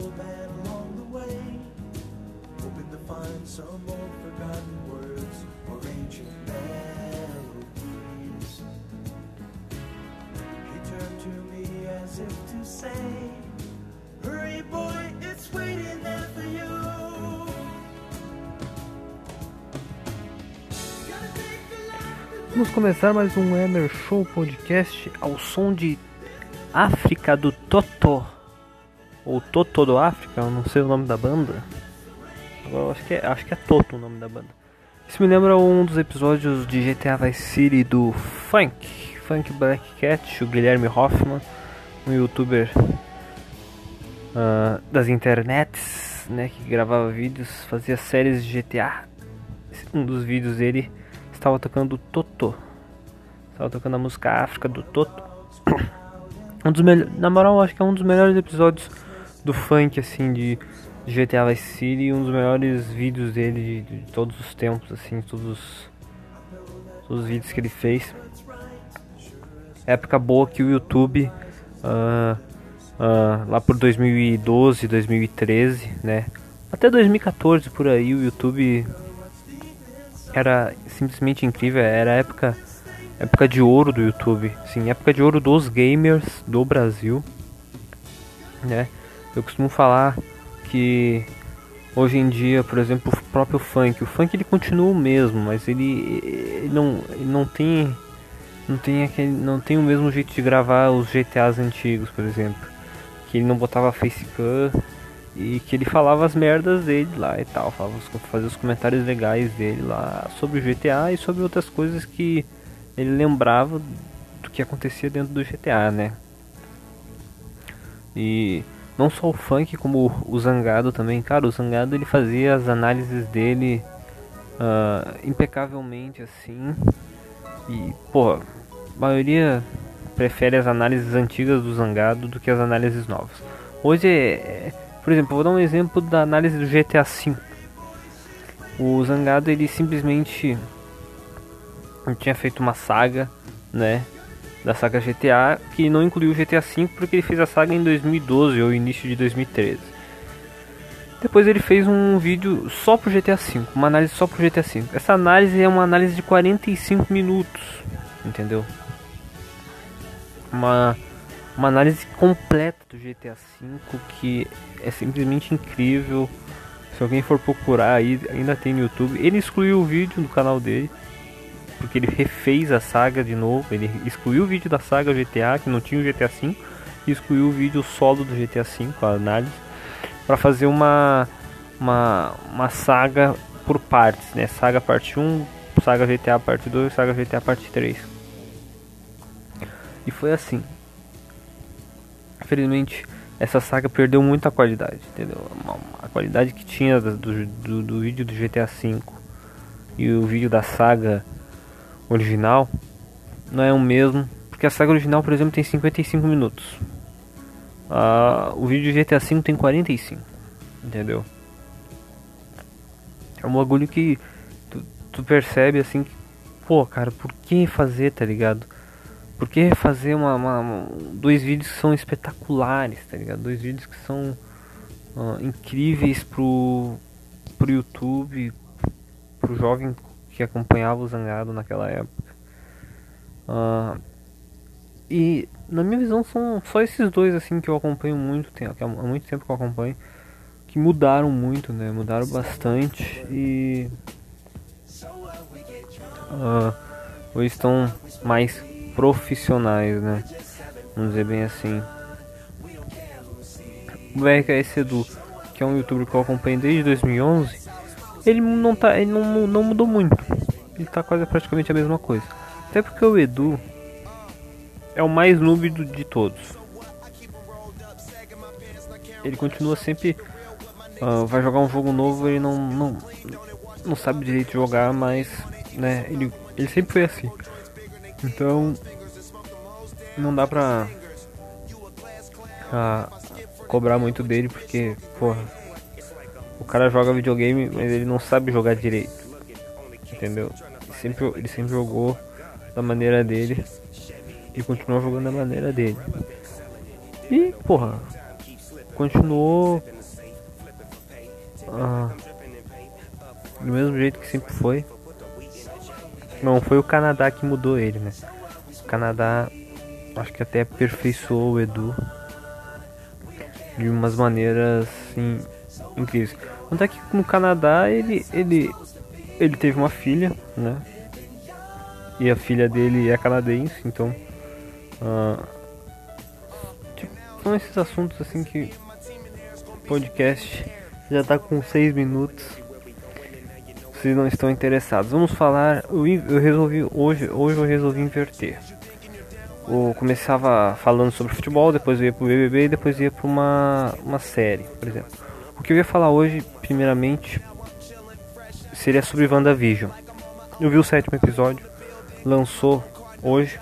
Old man along the way hoping to find some old forgotten words or ancient melodies. He turned to me as if to say, Hurry, boy, it's waiting there for you. Vamos começar mais um Emer Show Podcast ao som de África do Totó. Ou Totó do África, eu não sei o nome da banda. Agora acho que é, acho que é Toto o nome da banda. Isso me lembra um dos episódios de GTA Vice City do Funk, Funk Black Cat, o Guilherme Hoffman, um youtuber ah, das internets, né, que gravava vídeos, fazia séries de GTA. Um dos vídeos dele estava tocando Toto. Estava tocando a música África do Toto. Um dos melhores, na moral, acho que é um dos melhores episódios do funk assim de, GTA Vice City um dos melhores vídeos dele de, de todos os tempos assim, todos os, todos os vídeos que ele fez. Época boa que o YouTube ah, ah, lá por 2012, 2013, né? Até 2014 por aí o YouTube era simplesmente incrível, era época época de ouro do YouTube, sim, época de ouro dos gamers do Brasil, né? Eu costumo falar que hoje em dia, por exemplo, o próprio funk, o funk ele continua o mesmo, mas ele, ele não ele não tem não tem aquele não tem o mesmo jeito de gravar os GTAs antigos, por exemplo, que ele não botava facecam e que ele falava as merdas dele lá e tal, falava, fazia os comentários legais dele lá sobre o GTA e sobre outras coisas que ele lembrava do que acontecia dentro do GTA, né? E não só o funk, como o Zangado também, cara, o Zangado ele fazia as análises dele ah, impecavelmente assim. E, pô, a maioria prefere as análises antigas do Zangado do que as análises novas. Hoje, é, é- por exemplo, vou dar um exemplo da análise do GTA V. O Zangado ele simplesmente tinha feito uma saga, né, da saga GTA que não incluiu o GTA V porque ele fez a saga em 2012 ou início de 2013. Depois ele fez um vídeo só pro GTA V, uma análise só pro GTA V. Essa análise é uma análise de 45 minutos, entendeu? Uma uma análise completa do GTA V que é simplesmente incrível. Se alguém for procurar aí, ainda tem no YouTube. Ele excluiu o vídeo do canal dele porque ele refez a saga de novo. Ele excluiu o vídeo da saga GTA, que não tinha o GTA V, e excluiu o vídeo solo do GTA V, a análise, para fazer uma, uma, uma saga por partes, né? Saga parte 1, saga GTA parte 2, saga GTA parte 3. E foi assim. Infelizmente, essa saga perdeu muita qualidade, entendeu? A qualidade que tinha do, do, do vídeo do GTA V e o vídeo da saga original não é o mesmo, porque a saga original, por exemplo, tem 55 minutos. Ah, o vídeo de GTA V tem 45, entendeu? É um bagulho que tu, tu percebe assim que, pô, cara, por que fazer, tá ligado? Por que fazer uma, uma- dois vídeos que são espetaculares, tá ligado? Dois vídeos que são ah, incríveis pro, pro YouTube, pro jovem que acompanhava o Zangado naquela época. Ah, e na minha visão são só esses dois assim que eu acompanho muito tempo, há muito tempo que eu acompanho, que mudaram muito, né? Mudaram bastante e uh, hoje estão mais profissionais, né? Vamos dizer bem assim. O BRKS Edu, que é um youtuber que eu acompanho desde 2011, ele não tá, ele não, não mudou muito. Ele tá quase praticamente a mesma coisa. Até porque o Edu é o mais noob de todos. Ele continua sempre. Uh, vai jogar um jogo novo, ele não, não, não sabe direito jogar, mas né, ele, ele sempre foi assim. Então não dá pra uh, cobrar muito dele porque, porra, o cara joga videogame, mas ele não sabe jogar direito. Entendeu? Ele sempre, ele sempre jogou da maneira dele e continuou jogando da maneira dele. E, porra, continuou ah, do mesmo jeito que sempre foi. Não foi o Canadá que mudou ele, né? O Canadá acho que até aperfeiçoou o Edu de umas maneiras assim, incríveis. Tanto é que no Canadá ele, ele, ele teve uma filha, né? E a filha dele é canadense, então Uh, tipo, são esses assuntos assim que podcast já tá com 6 minutos. Vocês não estão interessados. Vamos falar. Eu, eu resolvi hoje, hoje eu resolvi inverter. Eu começava falando sobre futebol, depois eu ia pro BBB e depois ia para uma, uma série, por exemplo. O que eu ia falar hoje, primeiramente, seria sobre WandaVision. Eu vi o sétimo episódio, lançou hoje,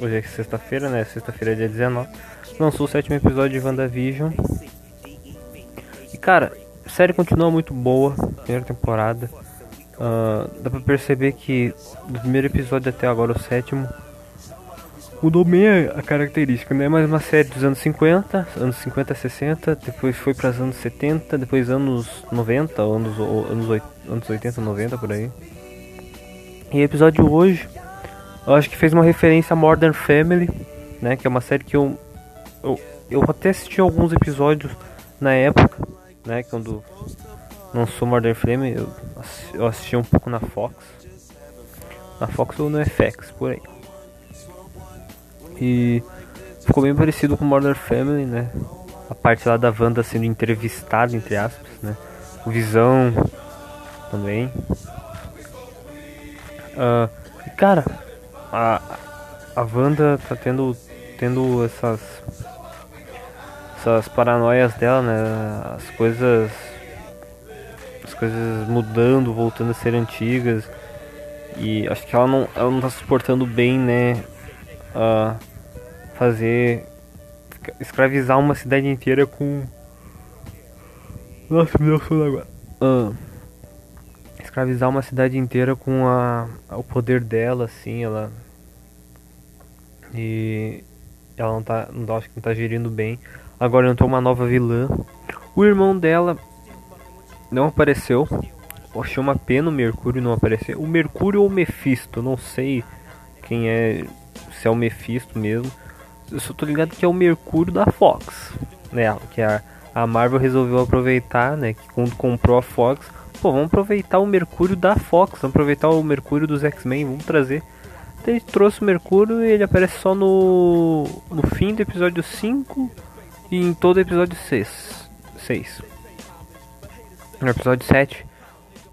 Hoje é sexta-feira, né? Sexta-feira é dia 19. Lançou o sétimo episódio de WandaVision. E cara, a série continua muito boa. Primeira temporada. Uh, dá pra perceber que do primeiro episódio até agora, o sétimo, mudou bem a, característica. Não é mais uma série dos anos 50, anos 50, 60, depois foi para os anos 70, depois anos 90, anos, anos, anos 80, 90 por aí. E episódio hoje eu acho que fez uma referência a Modern Family, né? Que é uma série que eu, eu, eu até assisti alguns episódios na época, né? Quando lançou Modern Family, eu, eu assisti um pouco na Fox. Na Fox ou no FX, por aí. E ficou bem parecido com Modern Family, né? A parte lá da Wanda sendo entrevistada, entre aspas, né? O Visão também. Uh, cara, a, a Wanda tá tendo, tendo essas, essas paranoias dela, né? As coisas. As coisas mudando, voltando a ser antigas. E acho que ela não, ela não tá suportando bem, né? Uh, fazer. escravizar uma cidade inteira com. Nossa, me deu sono agora. Uh, escravizar uma cidade inteira com a, o poder dela, assim, ela e ela não tá, não, acho que não tá gerindo bem. Agora entrou uma nova vilã. O irmão dela não apareceu. Eu achei uma pena o Mercúrio não aparecer. O Mercúrio ou o Mephisto, não sei quem é, se é o Mephisto mesmo. Eu só tô ligado que é o Mercúrio da Fox, né? Que a, a Marvel resolveu aproveitar, né? Que quando comprou a Fox, pô, vamos aproveitar o Mercúrio da Fox, vamos aproveitar o Mercúrio dos X-Men, vamos trazer ele trouxe o Mercúrio e ele aparece só no, no fim do episódio 5 e em todo o episódio 6. 6. No episódio 7,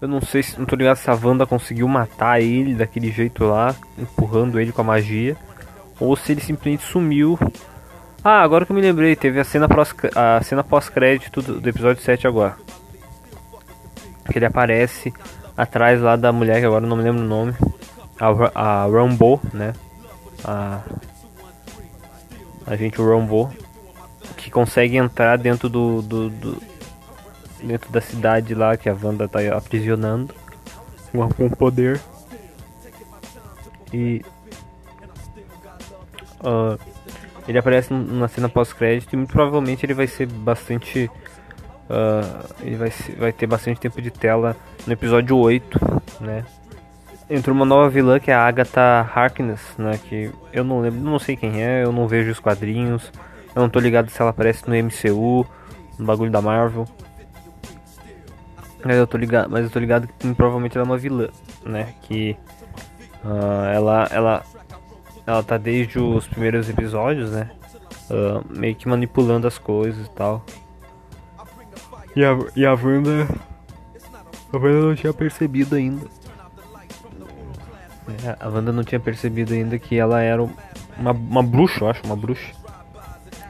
eu não sei se. Não tô ligado se a Wanda conseguiu matar ele daquele jeito lá, empurrando ele com a magia. Ou se ele simplesmente sumiu. Ah, agora que eu me lembrei, teve a cena pós, a cena pós-crédito do, do episódio 7 agora. Que ele aparece atrás lá da mulher, que agora não me lembro o nome a, a Rambo, né? A, a gente Rambo que consegue entrar dentro do, do, do, dentro da cidade lá que a Wanda tá aprisionando com poder e uh, ele aparece na cena pós-crédito e muito provavelmente ele vai ser bastante uh, ele vai, vai ter bastante tempo de tela no episódio 8 né entrou uma nova vilã que é a Agatha Harkness, né? Que eu não lembro, não sei quem é, eu não vejo os quadrinhos, eu não tô ligado se ela aparece no MCU, no bagulho da Marvel. Mas eu tô ligado, mas eu tô ligado que provavelmente ela é uma vilã, né? Que uh, ela, ela, ela tá desde os primeiros episódios, né? Uh, meio que manipulando as coisas e tal. E a, e a Wanda. A Wanda não tinha percebido ainda. É, a Wanda não tinha percebido ainda que ela era uma, uma bruxa, eu acho, uma bruxa.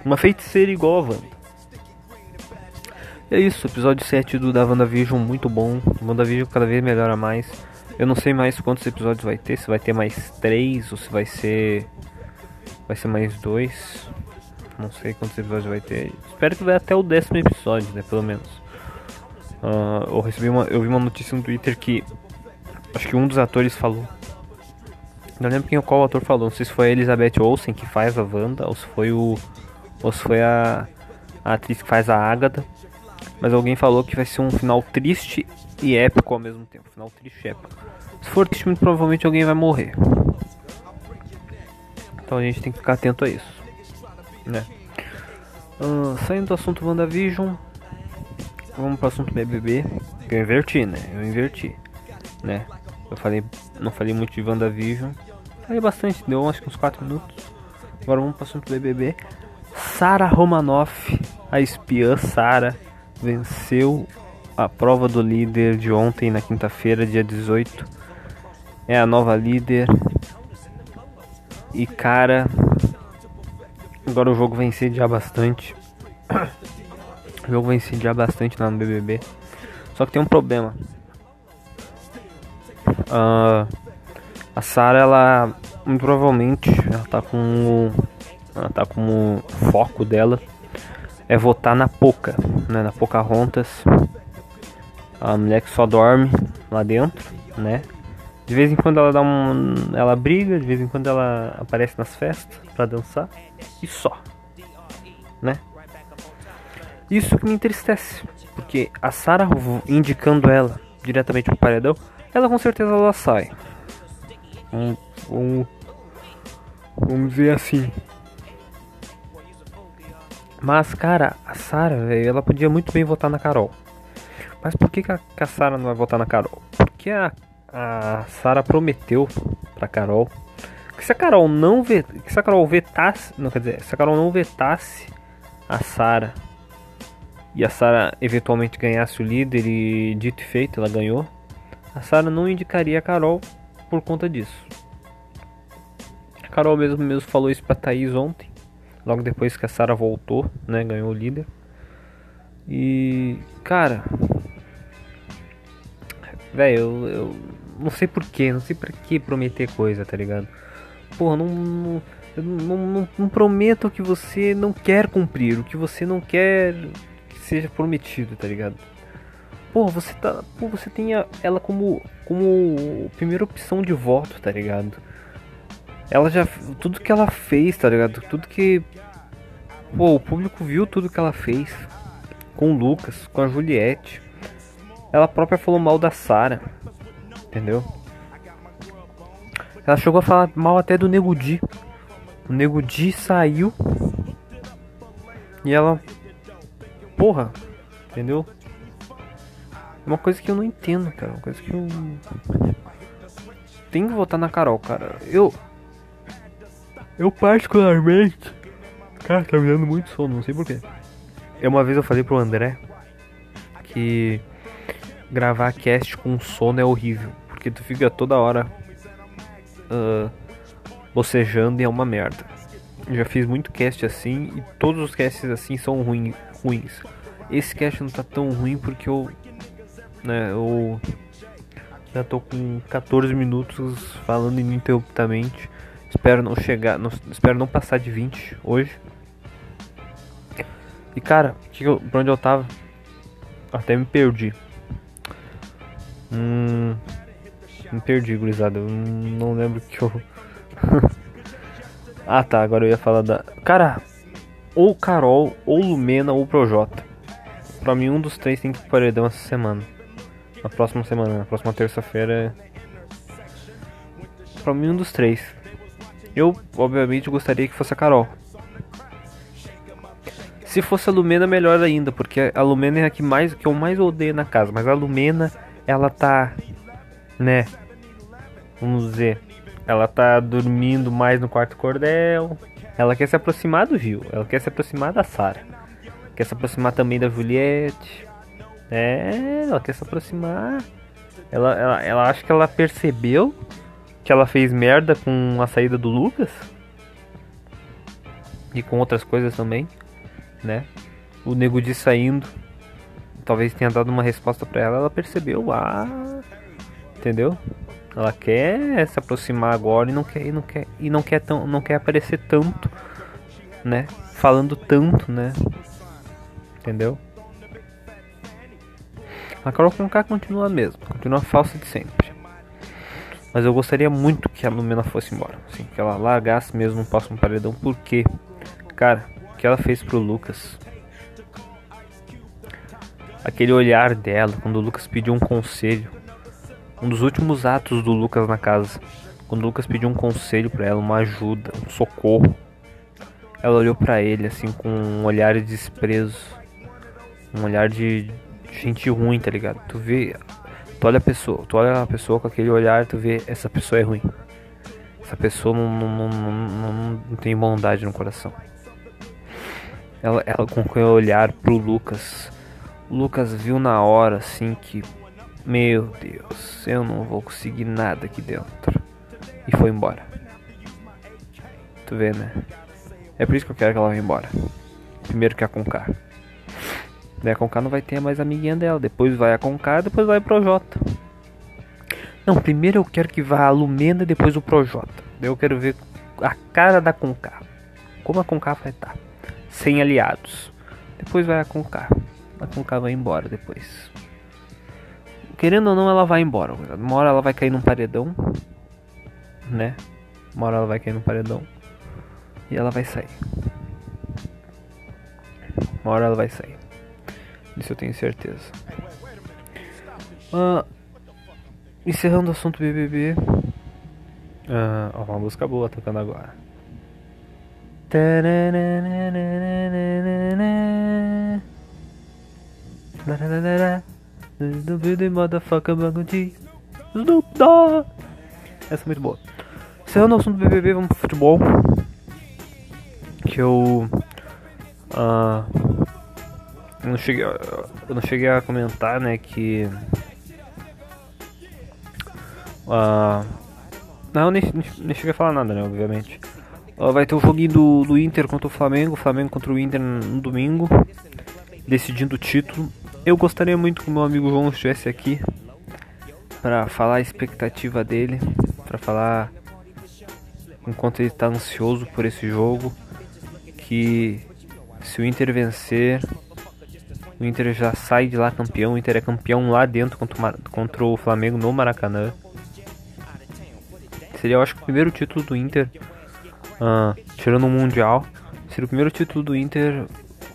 Uma feiticeira igual a Wanda. E é isso, episódio 7 do da WandaVision, muito bom. WandaVision cada vez melhora mais. Eu não sei mais quantos episódios vai ter, se vai ter mais 3 ou se vai ser. Vai ser mais 2. Não sei quantos episódios vai ter. Espero que vai até o décimo episódio, né? Pelo menos. Uh, eu recebi uma. Eu vi uma notícia no Twitter que. Acho que um dos atores falou. Não lembro quem qual ator falou. Não sei se foi a Elizabeth Olsen que faz a Wanda ou se foi o. Ou se foi a, a atriz que faz a Agatha. Mas alguém falou que vai ser um final triste e épico ao mesmo tempo. Final triste épico. Se for triste, muito provavelmente alguém vai morrer. Então a gente tem que ficar atento a isso. Né? Uh, saindo do assunto WandaVision, vamos para o assunto BBB. Eu inverti, né? Eu inverti, né? Eu falei, não falei muito de WandaVision. Falei bastante, deu acho que uns 4 minutos. Agora vamos para o assunto BBB. Sara Romanoff, a espiã Sara venceu a prova do líder de ontem, na quinta-feira, dia 18. É a nova líder. E cara, agora o jogo vai incendiar bastante. O jogo vai incendiar bastante lá no BBB. Só que tem um problema. Uh, a Sara, ela muito provavelmente ela tá com ela tá foco dela é votar na Poca, né, na Pocahontas, a mulher que só dorme lá dentro, né? De vez em quando ela dá um, ela briga, de vez em quando ela aparece nas festas para dançar e só, né? Isso que me entristece, porque a Sarah indicando ela diretamente pro paredão, ela com certeza ela sai. Um, um, vamos dizer assim, mas, cara, a Sarah, ela podia muito bem votar na Carol. Mas por que, que a, a Sarah não vai votar na Carol? Porque a, a Sarah prometeu pra Carol que se a Carol não vet, se a Carol vetasse, não quer dizer, se a Carol não vetasse a Sarah e a Sarah eventualmente ganhasse o líder e dito e feito, ela ganhou, a Sarah não indicaria a Carol por conta disso. A Carol mesmo mesmo falou isso pra Thaís ontem logo depois que a Sara voltou, né, ganhou o líder. E, cara, velho, eu, eu, não sei porquê, não sei pra que prometer coisa, tá ligado? Porra, não, não, não, não, não prometo que você não quer cumprir, o que você não quer que seja prometido, tá ligado? Pô, você tá, pô, você tem ela como como primeira opção de voto, tá ligado? ela já. Tudo que ela fez, tá ligado? Tudo que. Pô, o público viu tudo que ela fez. Com o Lucas, com a Juliette. Ela própria falou mal da Sara. Entendeu? Ela chegou a falar mal até do Nego Di. O Nego Di saiu. E ela. Porra. Entendeu? É uma coisa que eu não entendo, cara. Uma coisa que eu. Tem que votar na Carol, cara. Eu. Eu particularmente. Cara, tá me dando muito sono, não sei porquê. Eu uma vez eu falei pro André que gravar cast com sono é horrível. Porque tu fica toda hora uh, bocejando e é uma merda. Eu já fiz muito cast assim e todos os casts assim são ruim, ruins. Esse cast não tá tão ruim porque eu. Né, eu já tô com 14 minutos falando ininterruptamente. Espero não chegar, não, espero não passar de 20 hoje. E cara, que eu, pra onde eu tava? Até me perdi. Hum, me perdi, gurizada. Não lembro que eu. ah tá, agora eu ia falar da. Cara, ou Carol, ou Lumena, ou Projota. Pra mim, um dos três tem que paredão essa semana. Na próxima semana, na próxima terça-feira. pra mim um dos três. Eu, obviamente, gostaria que fosse a Carol. Se fosse a Lumena, melhor ainda, porque a Lumena é a que, mais, que eu mais odeio na casa. Mas a Lumena, ela tá, né? Vamos dizer, ela tá dormindo mais no quarto cordel. Ela quer se aproximar do Gil, ela quer se aproximar da Sara, quer se aproximar também da Juliette. É, ela quer se aproximar. Ela, ela, ela acha que ela percebeu que ela fez merda com a saída do Lucas e com outras coisas também, né? O nego de saindo, talvez tenha dado uma resposta para ela, ela percebeu, ah, entendeu? Ela quer se aproximar agora e não quer e não quer e não quer tão, não quer aparecer tanto, né? Falando tanto, né? Entendeu? A Carol Conká continua mesmo, continua falsa de sempre. Mas eu gostaria muito que a Lumena fosse embora, assim, que ela largasse mesmo no próximo paredão, porque, cara, o que ela fez pro Lucas, aquele olhar dela quando o Lucas pediu um conselho, um dos últimos atos do Lucas na casa, quando o Lucas pediu um conselho para ela, uma ajuda, um socorro, ela olhou para ele assim com um olhar de desprezo, um olhar de gente ruim, tá ligado? Tu vê, tu olha a pessoa, tu olha a pessoa com aquele olhar, tu vê essa pessoa é ruim. Essa pessoa não, não, não, não, tem bondade no coração. Ela, ela com aquele olhar pro Lucas. Lucas viu na hora assim que meu Deus, eu não vou conseguir nada aqui dentro. E foi embora. Tu vê, né? É por isso que eu quero que ela vá embora. Primeiro que a Conká. Daí a Conká não vai ter mais amiguinha dela. Depois vai a Conká, depois vai pro Projota. Não, primeiro eu quero que vá a Lumena e depois o Projota. Eu quero ver a cara da Conká. Como a Conká vai estar. Sem aliados. Depois vai a Conká. A Conká vai embora depois. Querendo ou não, ela vai embora. Uma hora ela vai cair num paredão. Né? Uma hora ela vai cair num paredão. E ela vai sair. Uma hora ela vai sair. Isso eu tenho certeza. Ah, encerrando o assunto BBB. Ah, uma música boa tocando agora. Stupid motherfucker Bagundi Snoop Dogg Essa é muito boa. Encerrando o assunto do BBB, vamos pro futebol. Que eu uh, eu, não cheguei, eu não cheguei a comentar, né, que uh, Não, nem, nem cheguei a falar nada, né, obviamente. Uh, Vai ter o joguinho do, do Inter contra o Flamengo Flamengo contra o Inter no domingo Decidindo o título eu gostaria muito que o meu amigo João estivesse aqui para falar a expectativa dele, para falar enquanto ele está ansioso por esse jogo, que se o Inter vencer, o Inter já sai de lá campeão, o Inter é campeão lá dentro contra, o Flamengo no Maracanã. Seria, eu acho, o primeiro título do Inter, uh, tirando o Mundial, seria o primeiro título do Inter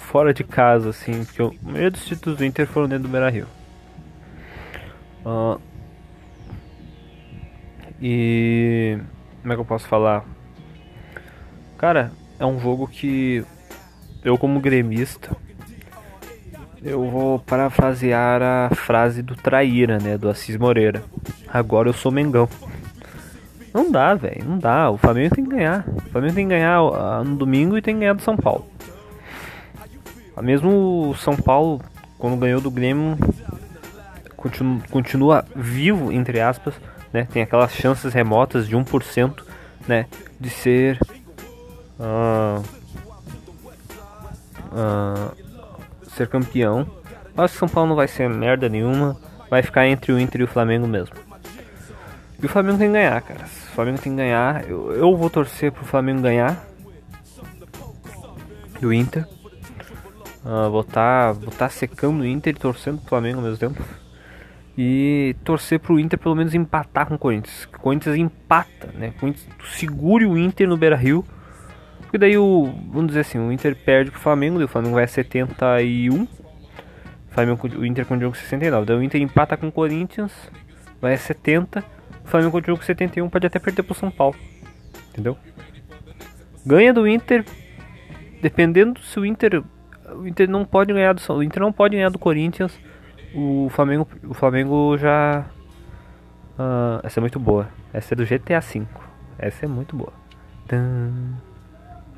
fora de casa, assim, porque o maioria dos títulos do Inter foram dentro do Beira Rio. Uh, e como é que eu posso falar? Cara, é um jogo que eu como gremista eu vou parafrasear a frase do Traíra, né, do Assis Moreira. Agora eu sou Mengão. Não dá, velho, não dá. O Flamengo tem que ganhar. O Flamengo tem que ganhar uh, no domingo e tem que ganhar do São Paulo. Mesmo o São Paulo, quando ganhou do Grêmio, continua, continua vivo, entre aspas, né? Tem aquelas chances remotas de 1%, né? De ser... Uh, uh, ser campeão. Que São Paulo não vai ser merda nenhuma. Vai ficar entre o Inter e o Flamengo mesmo. E o Flamengo tem que ganhar, cara. O Flamengo tem que ganhar. Eu, eu vou torcer pro Flamengo ganhar. Do Inter. Uh, vou estar tá, tá secando o Inter e torcendo pro Flamengo ao mesmo tempo. E torcer pro Inter pelo menos empatar com o Corinthians. O Corinthians empata, né? O Corinthians segure o Inter no Beira Rio. Porque daí o. Vamos dizer assim, o Inter perde pro Flamengo, o Flamengo vai a 71. O, Flamengo, o Inter continua com 69. Daí o Inter empata com o Corinthians, vai a 70. O Flamengo continua com 71, pode até perder pro São Paulo. Entendeu? Ganha do Inter. Dependendo se o Inter. O Inter não pode ganhar do. O Inter não pode ganhar do Corinthians. O Flamengo. O Flamengo já. ah, essa é muito boa. Essa é do GTA V. Essa é muito boa.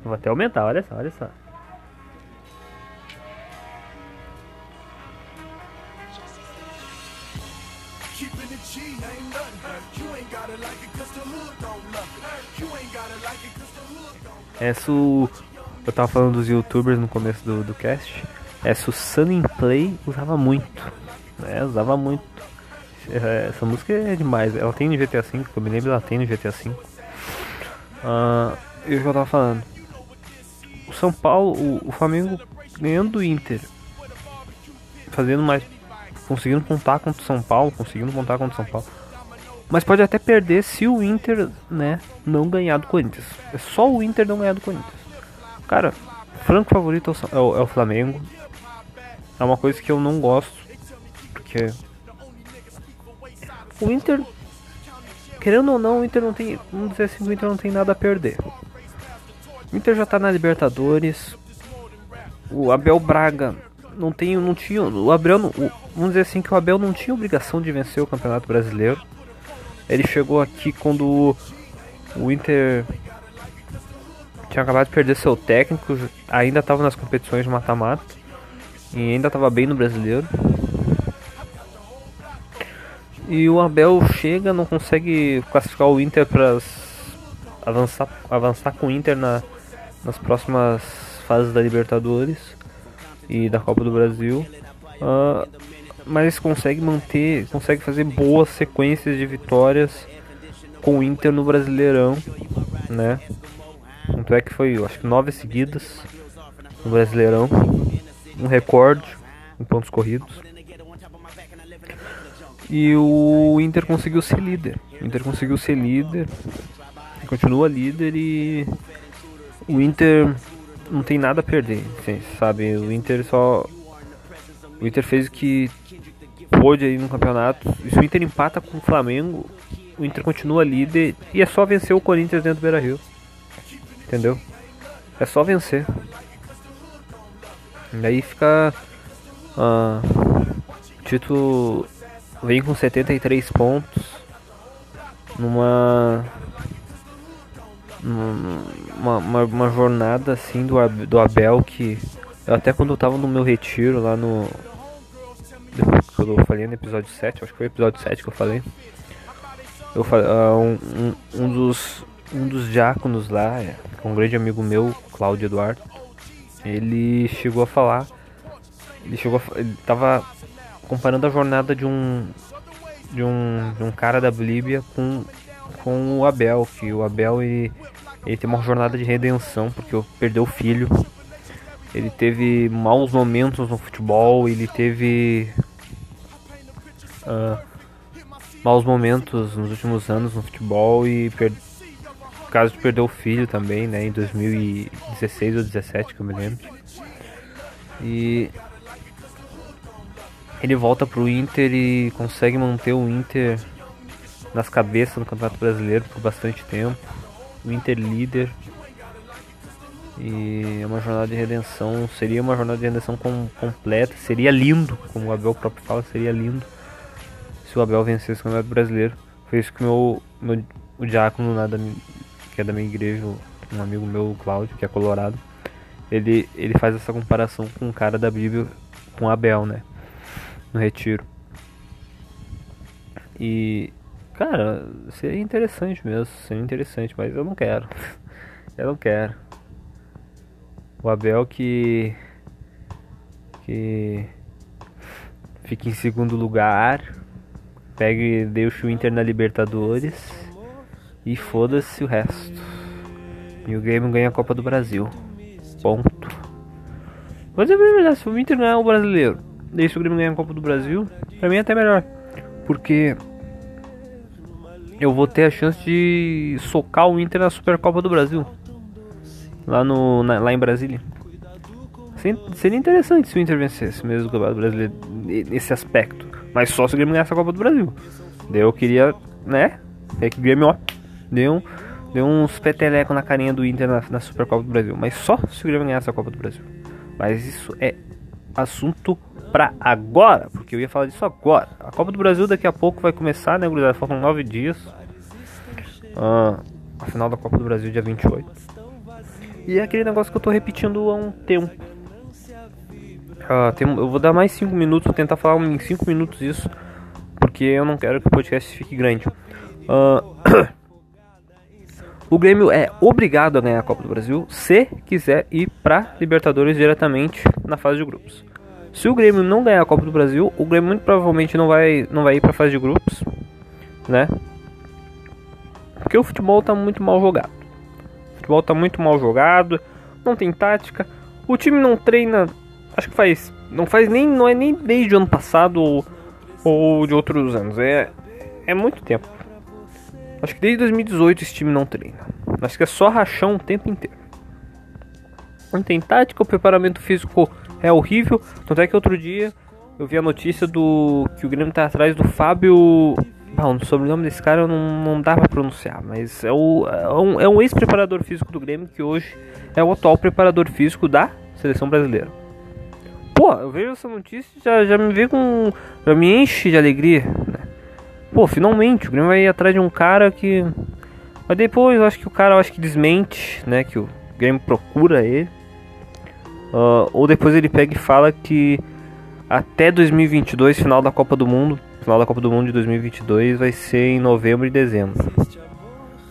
Vou até aumentar, olha só, olha só. Essa o. Eu tava falando dos youtubers no começo do, do cast. Essa o Sunny Play usava muito. Né? Usava muito. É, Essa música é demais. Ela tem no GTA V, que eu me lembro ela tem no GTA V. Que eu tava falando? O São Paulo, o, o Flamengo ganhando do Inter. Fazendo mais. Conseguindo contar contra o São Paulo. Conseguindo contar contra o São Paulo. Mas pode até perder se o Inter, né, não ganhar do Corinthians. É só o Inter não ganhar do Corinthians. Cara, franco favorito é é o, é o Flamengo. É uma coisa que eu não gosto. Porque. O Inter. Querendo ou não, o Inter não tem. Vamos dizer assim, o Inter não tem nada a perder. O Inter já tá na Libertadores. O Abel Braga não tem, não tinha, o Abel, não- o- vamos dizer assim que o Abel não tinha obrigação de vencer o Campeonato Brasileiro. Ele chegou aqui quando o- o Inter tinha acabado de perder seu técnico, ainda estava nas competições de mata-mata e ainda estava bem no Brasileiro. E o Abel chega, não consegue classificar o Inter para avançar, avançar com o Inter na, nas próximas fases da Libertadores e da Copa do Brasil. Ah, mas consegue manter, consegue fazer boas sequências de vitórias com o Inter no Brasileirão, né? Tanto é que foi, acho que nove seguidas no Brasileirão, um recorde em pontos corridos. E o Inter conseguiu ser líder. O Inter conseguiu ser líder, continua líder e o Inter não tem nada a perder, sabe? O Inter só o Inter fez o que pôde aí no campeonato. E se o Inter empata com o Flamengo, o Inter continua líder e é só vencer o Corinthians dentro do Beira-Rio. Entendeu? É só vencer. E aí fica ah, o título vem com 73 pontos numa numa uma, uma jornada assim do, do Abel que até quando eu tava no meu retiro lá no que eu falei no episódio 7, acho que foi o episódio 7 que eu falei. Eu falei, ah, um, um, um dos um dos diáconos lá, é, um grande amigo meu, Cláudio Eduardo, ele chegou a falar, ele chegou a, ele tava comparando a jornada de um de um, de um cara da Bolívia com com o Abel, que o Abel ele, ele tem uma jornada de redenção porque perdeu o filho. Ele teve maus momentos no futebol, ele teve ah, maus momentos nos últimos anos no futebol e per... causa de perder o filho também, né, em 2016 ou 17 que eu me lembro. E ele volta pro Inter e consegue manter o Inter nas cabeças no Campeonato Brasileiro por bastante tempo. O Inter líder. E é uma jornada de redenção. Seria uma jornada de redenção com- completa. Seria lindo, como o Abel próprio fala, seria lindo se o Abel vencesse o Campeonato Brasileiro. Foi isso que meu, meu o diácono lá da, mi- que é da minha igreja, um amigo meu, Cláudio, que é colorado, ele, ele faz essa comparação com o cara da Bíblia com Abel, né? No retiro. E cara, seria interessante mesmo, seria interessante, mas eu não quero. eu não quero. O Abel que que fica em segundo lugar, pega e deixa o Inter na Libertadores e foda-se o resto. E o Grêmio ganha a Copa do Brasil. Ponto. Mas é verdade, se o Inter ganhar o brasileiro, deixa o Grêmio ganhar a Copa do Brasil, pra mim é até melhor. Porque eu vou ter a chance de socar o Inter na Supercopa do Brasil. Lá, no, na- lá em Brasília. Seria- interessante se o Inter vencesse mesmo o Campeonato Brasileiro ne- nesse aspecto. Mas só se o Grêmio ganhasse a Copa do Brasil. Daí eu queria, né? É que o Grêmio, ó, deu, deu uns peteleco na carinha do Inter na, na Supercopa do Brasil. Mas só se o Grêmio ganhar essa Copa do Brasil. Mas isso é assunto pra agora, porque eu ia falar disso agora. A Copa do Brasil daqui a pouco vai começar, né, gurizada? Faltam nove dias. Ah, a final da Copa do Brasil, dia 28. E é aquele negócio que eu tô repetindo há um tempo. Ah, tem, eu vou dar mais 5 minutos, vou tentar falar em 5 minutos isso, porque eu não quero que o podcast fique grande. Ah, o Grêmio é obrigado a ganhar a Copa do Brasil se quiser ir para Libertadores diretamente na fase de grupos. Se o Grêmio não ganhar a Copa do Brasil, o Grêmio muito provavelmente não vai, não vai ir para fase de grupos, né? Porque o futebol tá muito mal jogado. O futebol tá muito mal jogado, não tem tática. O time não treina, acho que faz, não faz nem, não é nem desde o ano passado ou, ou de outros anos. É, é muito tempo. Acho que desde 2018 esse time não treina. Acho que é só rachão o tempo inteiro. Não tem tática, o preparamento físico é horrível. Tanto é que outro dia eu vi a notícia do que o Grêmio tá atrás do Fábio. Bom, o sobrenome desse cara não, não dá pra pronunciar, mas é, o, é um, é um ex-preparador físico do Grêmio que hoje é o atual preparador físico da seleção brasileira. Pô, eu vejo essa notícia já, já me vê com. já me enche de alegria, né? Pô, finalmente, o Grêmio vai atrás de um cara que. Mas depois eu acho que o cara eu acho que desmente, né? Que o Grêmio procura ele. Uh, ou depois ele pega e fala que até 2022, final da Copa do Mundo, final da Copa do Mundo de 2022 vai ser em novembro e dezembro.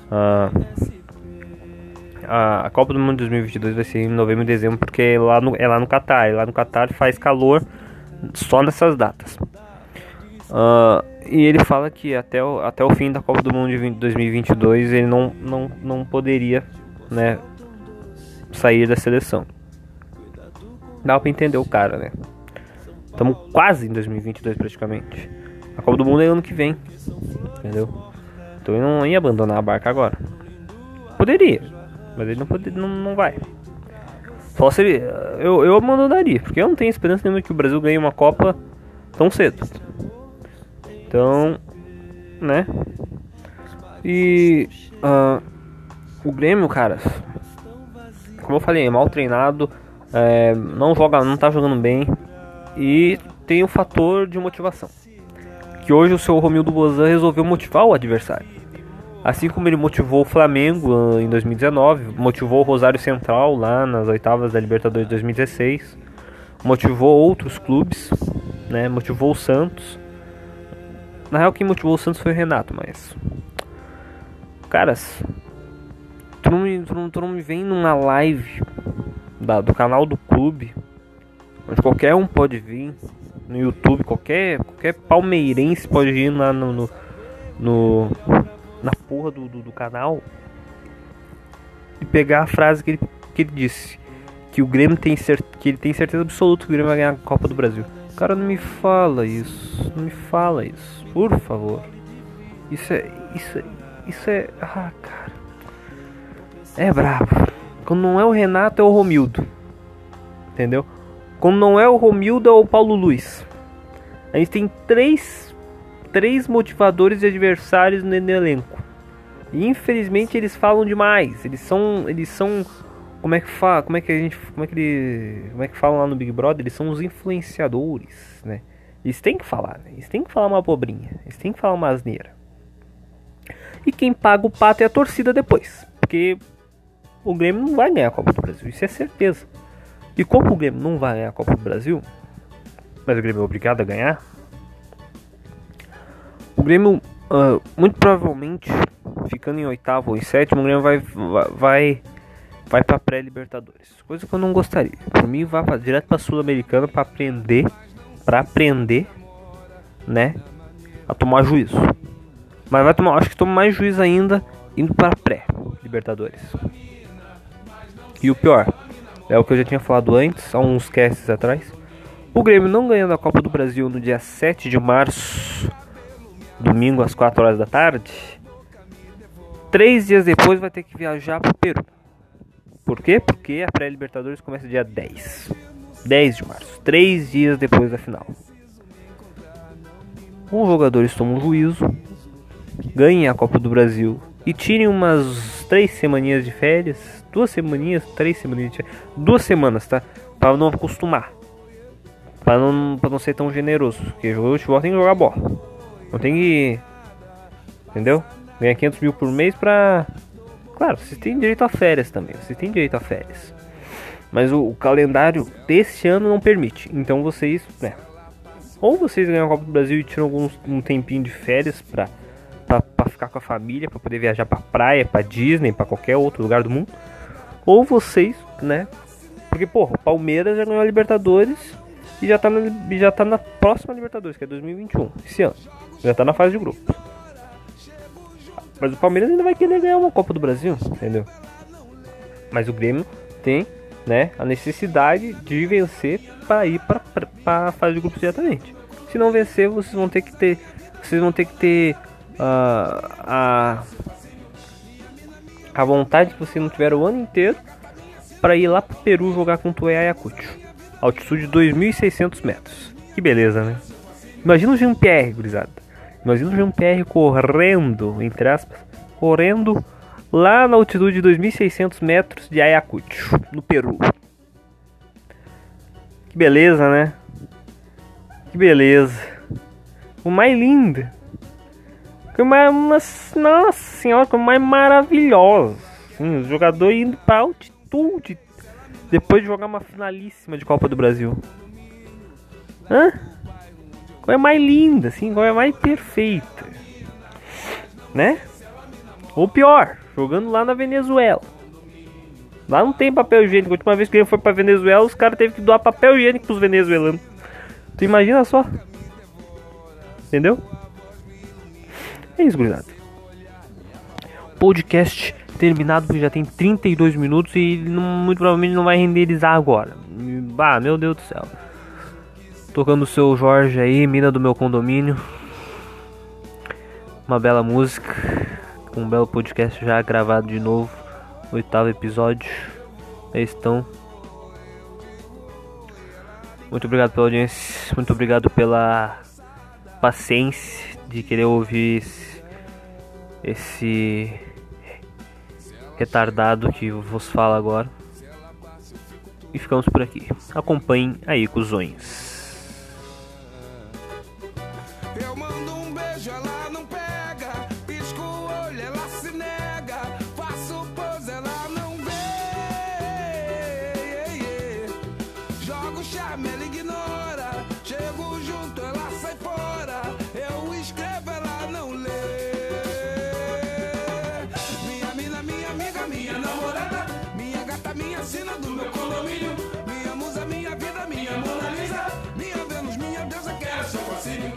Uh, a, a Copa do Mundo de 2022 vai ser em novembro e dezembro porque é lá no, é lá no Catar. E lá no Catar faz calor só nessas datas. Uh, e ele fala que até o, até o fim da Copa do Mundo de 20, 2022 ele não, não, não poderia né, sair da seleção. Dá pra entender o cara, né? Estamos quase em 2022 praticamente. A Copa do Mundo é ano que vem. Entendeu? Então ele não ia abandonar a barca agora. Poderia, mas ele não, pode, não, não vai. Só se ele. Eu, eu abandonaria, porque eu não tenho esperança nenhuma que o Brasil ganhe uma Copa tão cedo. Então, né? E uh, o Grêmio, cara, como eu falei, é mal treinado, é, não joga, não tá jogando bem e tem o fator de motivação. Que hoje o seu Romildo Bozan resolveu motivar o adversário. Assim como ele motivou o Flamengo uh, em 2019, motivou o Rosário Central lá nas oitavas da Libertadores de 2016, motivou outros clubes, né? Motivou o Santos. Na real, quem motivou o Santos foi o Renato, mas. Caras, tu não me, tu não, tu não me vem numa live da, do canal do clube, onde qualquer um pode vir no YouTube, qualquer, qualquer palmeirense pode ir lá no, no, no na porra do, do, do, canal e pegar a frase que ele, que ele disse. Que o Grêmio tem certeza, que ele tem certeza absoluta que o Grêmio vai ganhar a Copa do Brasil. Cara, não me fala isso. Não me fala isso. Por favor. Isso é. Isso é. Isso é. Ah, cara. É brabo. Quando não é o Renato, é o Romildo. Entendeu? Quando não é o Romildo, é o Paulo Luiz. A gente tem três, três motivadores de adversários no elenco. E infelizmente eles falam demais. Eles são. Eles são. Como é que fala? Como é que a gente. Como é que ele. Como é que falam lá no Big Brother? Eles são os influenciadores, né? Eles têm que falar, né? Eles têm que falar uma bobrinha. Eles têm que falar uma asneira. E quem paga o pato é a torcida depois. Porque o Grêmio não vai ganhar a Copa do Brasil, isso é certeza. E como o Grêmio não vai ganhar a Copa do Brasil, mas o Grêmio é obrigado a ganhar, o Grêmio, uh, muito provavelmente, ficando em oitavo ou em sétimo, o Grêmio vai, vai, vai pra pré-Libertadores. Coisa que eu não gostaria. Por mim, vai direto pra Sul-Americana pra aprender, pra aprender, né, a tomar juízo. Mas vai tomar, acho que toma mais juízo ainda indo para pré-Libertadores. E o pior, é o que eu já tinha falado antes, há uns casts atrás. O Grêmio não ganhando a Copa do Brasil no dia 7 de março, domingo às 4 horas da tarde. Três dias depois vai ter que viajar para o Peru. Por quê? Porque a pré-Libertadores começa dia 10. 10 de março, três dias depois da final. Os jogadores tomam juízo, ganhem a Copa do Brasil e tirem umas três semaninhas de férias, duas semaninhas, três semaninhas de férias, duas semanas, tá? Para não acostumar, para não, pra não ser tão generoso, porque jogador de futebol tem que jogar bola, não tem que, entendeu? Ganhar 500 mil por mês pra, claro, vocês têm direito a férias também, vocês têm direito a férias, mas o, o calendário desse ano não permite, então vocês, né? Ou vocês ganham a Copa do Brasil e tiram um tempinho de férias pra, pra, pra ficar com a família, pra poder viajar pra praia, pra Disney, pra qualquer outro lugar do mundo. Ou vocês, né? Porque, porra, o Palmeiras já ganhou a Libertadores e já tá, já tá na próxima Libertadores, que é 2021, esse ano. Já tá na fase de grupos. Mas o Palmeiras ainda vai querer ganhar uma Copa do Brasil, entendeu? Mas o Grêmio tem né, a necessidade de vencer para ir para a fase de grupos diretamente. Se não vencer, vocês vão ter que ter, vocês vão ter que ter uh, a a vontade que vocês não tiveram o ano inteiro para ir lá para o Peru jogar contra o Ayacucho. Altitude de 2.600 metros. Que beleza, né? Imagina o Jean-Pierre, gurizada. Imagina o Jean-Pierre correndo, entre aspas, correndo lá na altitude de 2.600 metros de Ayacucho, no Peru. Que beleza, né? Que beleza. O mais linda. Que mais, uma, nossa senhora, que mais maravilhosa. Sim, os jogadores indo pra altitude depois de jogar uma finalíssima de Copa do Brasil. Hã? Qual é mais linda, assim, qual é mais perfeita? Né? Ou pior, jogando lá na Venezuela. Lá não tem papel higiênico. A última vez que ele foi pra Venezuela, os caras teve que doar papel higiênico pros venezuelanos. Tu imagina só? Entendeu? É isso, gurizada. Podcast terminado porque já tem 32 minutos e não, muito provavelmente não vai renderizar agora. Ah, meu Deus do céu. Tocando o seu Jorge aí, mina do meu condomínio. Uma bela música. Um belo podcast já gravado de novo. Oitavo episódio. Aí estão. Muito obrigado pela audiência. Muito obrigado pela paciência de querer ouvir esse, esse retardado que vos fala agora. E ficamos por aqui. Acompanhem aí, cuzões.